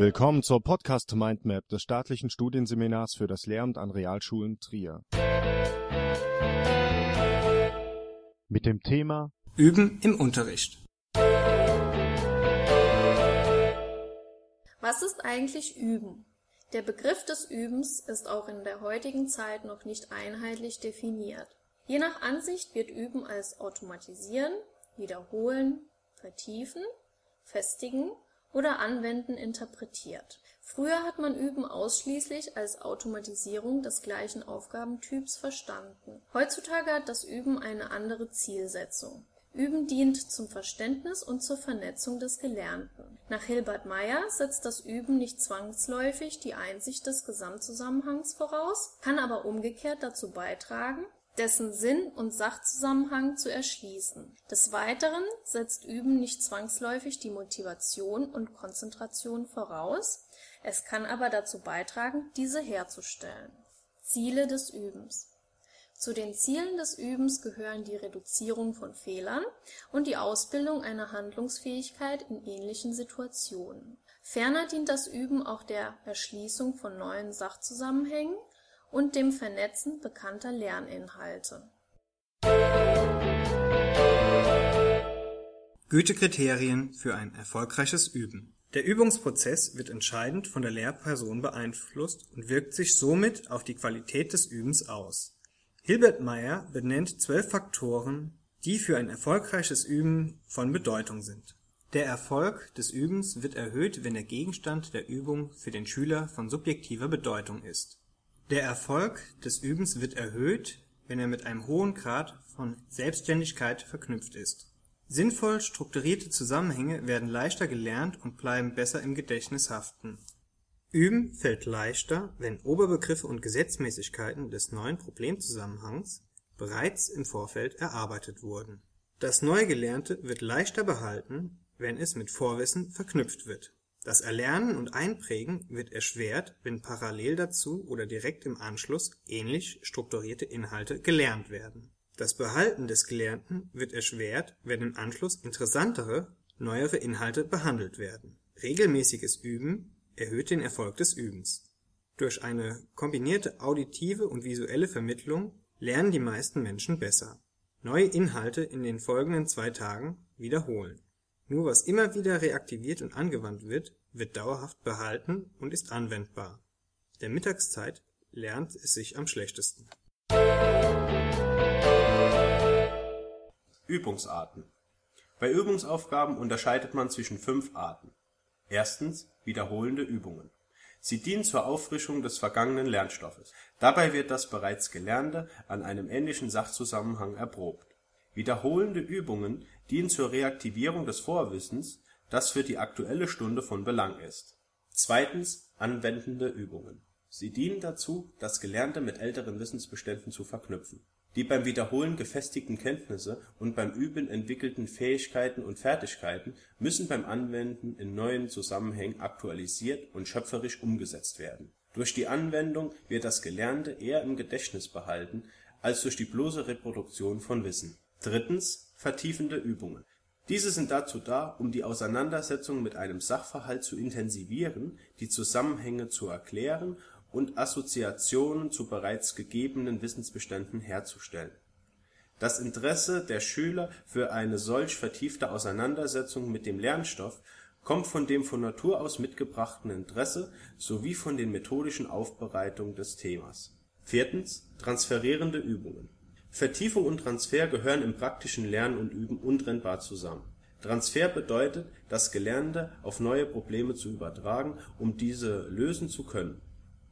Willkommen zur Podcast Mindmap des staatlichen Studienseminars für das Lehramt an Realschulen Trier. Mit dem Thema Üben im Unterricht. Was ist eigentlich Üben? Der Begriff des Übens ist auch in der heutigen Zeit noch nicht einheitlich definiert. Je nach Ansicht wird Üben als Automatisieren, Wiederholen, Vertiefen, Festigen oder Anwenden interpretiert. Früher hat man Üben ausschließlich als Automatisierung des gleichen Aufgabentyps verstanden. Heutzutage hat das Üben eine andere Zielsetzung. Üben dient zum Verständnis und zur Vernetzung des Gelernten. Nach Hilbert Meyer setzt das Üben nicht zwangsläufig die Einsicht des Gesamtzusammenhangs voraus, kann aber umgekehrt dazu beitragen dessen Sinn und Sachzusammenhang zu erschließen. Des Weiteren setzt Üben nicht zwangsläufig die Motivation und Konzentration voraus, es kann aber dazu beitragen, diese herzustellen. Ziele des Übens Zu den Zielen des Übens gehören die Reduzierung von Fehlern und die Ausbildung einer Handlungsfähigkeit in ähnlichen Situationen. Ferner dient das Üben auch der Erschließung von neuen Sachzusammenhängen und dem Vernetzen bekannter Lerninhalte. Gütekriterien für ein erfolgreiches Üben. Der Übungsprozess wird entscheidend von der Lehrperson beeinflusst und wirkt sich somit auf die Qualität des Übens aus. Hilbert Meyer benennt zwölf Faktoren, die für ein erfolgreiches Üben von Bedeutung sind. Der Erfolg des Übens wird erhöht, wenn der Gegenstand der Übung für den Schüler von subjektiver Bedeutung ist der Erfolg des Übens wird erhöht, wenn er mit einem hohen Grad von Selbstständigkeit verknüpft ist. Sinnvoll strukturierte Zusammenhänge werden leichter gelernt und bleiben besser im Gedächtnis haften. Üben fällt leichter, wenn Oberbegriffe und Gesetzmäßigkeiten des neuen Problemzusammenhangs bereits im Vorfeld erarbeitet wurden. Das Neugelernte wird leichter behalten, wenn es mit Vorwissen verknüpft wird das Erlernen und Einprägen wird erschwert, wenn parallel dazu oder direkt im Anschluss ähnlich strukturierte Inhalte gelernt werden. Das Behalten des Gelernten wird erschwert, wenn im Anschluss interessantere, neuere Inhalte behandelt werden. Regelmäßiges Üben erhöht den Erfolg des Übens. Durch eine kombinierte auditive und visuelle Vermittlung lernen die meisten Menschen besser. Neue Inhalte in den folgenden zwei Tagen wiederholen nur was immer wieder reaktiviert und angewandt wird, wird dauerhaft behalten und ist anwendbar. Der Mittagszeit lernt es sich am schlechtesten. Übungsarten Bei Übungsaufgaben unterscheidet man zwischen fünf Arten. Erstens wiederholende Übungen. Sie dienen zur Auffrischung des vergangenen Lernstoffes. Dabei wird das bereits Gelernte an einem ähnlichen Sachzusammenhang erprobt Wiederholende Übungen dienen zur Reaktivierung des Vorwissens, das für die aktuelle Stunde von Belang ist. Zweitens Anwendende Übungen. Sie dienen dazu, das Gelernte mit älteren Wissensbeständen zu verknüpfen. Die beim Wiederholen gefestigten Kenntnisse und beim Üben entwickelten Fähigkeiten und Fertigkeiten müssen beim Anwenden in neuen Zusammenhängen aktualisiert und schöpferisch umgesetzt werden. Durch die Anwendung wird das Gelernte eher im Gedächtnis behalten als durch die bloße Reproduktion von Wissen vertiefende Übungen. Diese sind dazu da, um die Auseinandersetzung mit einem Sachverhalt zu intensivieren, die Zusammenhänge zu erklären und Assoziationen zu bereits gegebenen Wissensbeständen herzustellen. Das Interesse der Schüler für eine solch vertiefte Auseinandersetzung mit dem Lernstoff kommt von dem von Natur aus mitgebrachten Interesse sowie von den methodischen Aufbereitungen des Themas. Transferierende Übungen Vertiefung und Transfer gehören im praktischen Lernen und Üben untrennbar zusammen. Transfer bedeutet, das Gelernte auf neue Probleme zu übertragen, um diese lösen zu können.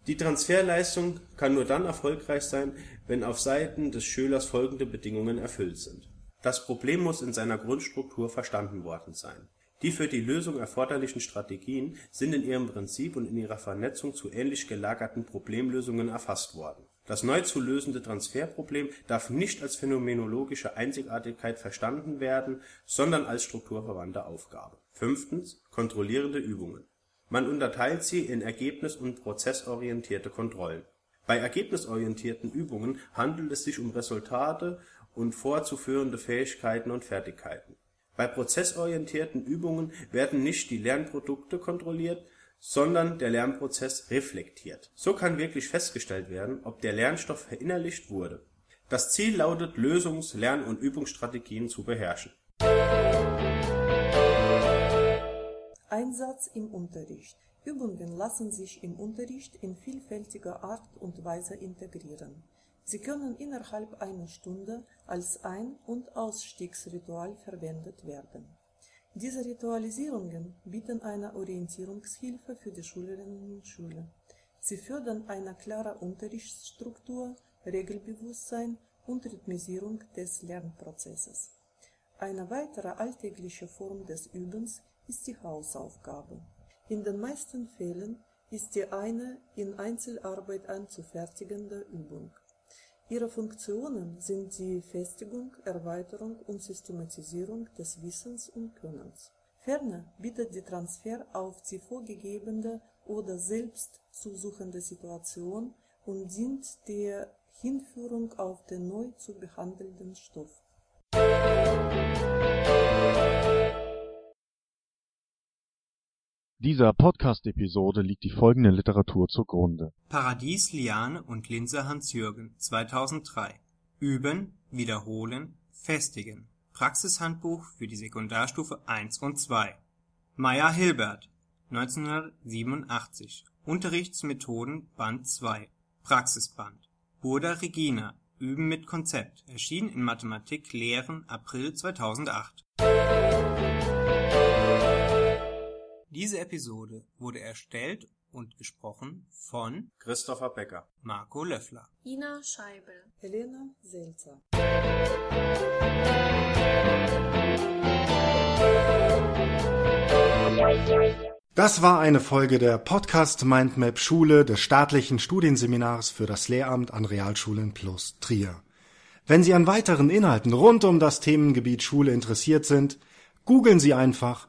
Die Transferleistung kann nur dann erfolgreich sein, wenn auf Seiten des Schülers folgende Bedingungen erfüllt sind: Das Problem muss in seiner Grundstruktur verstanden worden sein. Die für die Lösung erforderlichen Strategien sind in ihrem Prinzip und in ihrer Vernetzung zu ähnlich gelagerten Problemlösungen erfasst worden das neu zu lösende Transferproblem darf nicht als phänomenologische Einzigartigkeit verstanden werden, sondern als strukturverwandte Aufgabe. Fünftens Kontrollierende Übungen. Man unterteilt sie in ergebnis und prozessorientierte Kontrollen. Bei ergebnisorientierten Übungen handelt es sich um Resultate und vorzuführende Fähigkeiten und Fertigkeiten. Bei prozessorientierten Übungen werden nicht die Lernprodukte kontrolliert, sondern der Lernprozess reflektiert. So kann wirklich festgestellt werden, ob der Lernstoff verinnerlicht wurde. Das Ziel lautet Lösungs-, Lern- und Übungsstrategien zu beherrschen. Einsatz im Unterricht. Übungen lassen sich im Unterricht in vielfältiger Art und Weise integrieren. Sie können innerhalb einer Stunde als Ein- und Ausstiegsritual verwendet werden. Diese Ritualisierungen bieten eine Orientierungshilfe für die Schülerinnen und Schüler. Sie fördern eine klare Unterrichtsstruktur, Regelbewusstsein und Rhythmisierung des Lernprozesses. Eine weitere alltägliche Form des Übens ist die Hausaufgabe. In den meisten Fällen ist sie eine in Einzelarbeit anzufertigende Übung. Ihre Funktionen sind die Festigung, Erweiterung und Systematisierung des Wissens und Könnens. Ferner bietet die Transfer auf die vorgegebene oder selbst zu suchende Situation und dient der Hinführung auf den neu zu behandelnden Stoff. Dieser Podcast-Episode liegt die folgende Literatur zugrunde: Paradies Liane und Linse Hans-Jürgen, 2003. Üben, wiederholen, festigen. Praxishandbuch für die Sekundarstufe 1 und 2. Meyer Hilbert, 1987. Unterrichtsmethoden Band 2. Praxisband. Burda Regina. Üben mit Konzept. Erschien in Mathematik Lehren April 2008. Diese Episode wurde erstellt und gesprochen von Christopher Becker Marco Löffler. Ina Scheibel. Helena Selzer. Das war eine Folge der Podcast Mindmap Schule des staatlichen Studienseminars für das Lehramt an Realschulen plus Trier. Wenn Sie an weiteren Inhalten rund um das Themengebiet Schule interessiert sind, googeln Sie einfach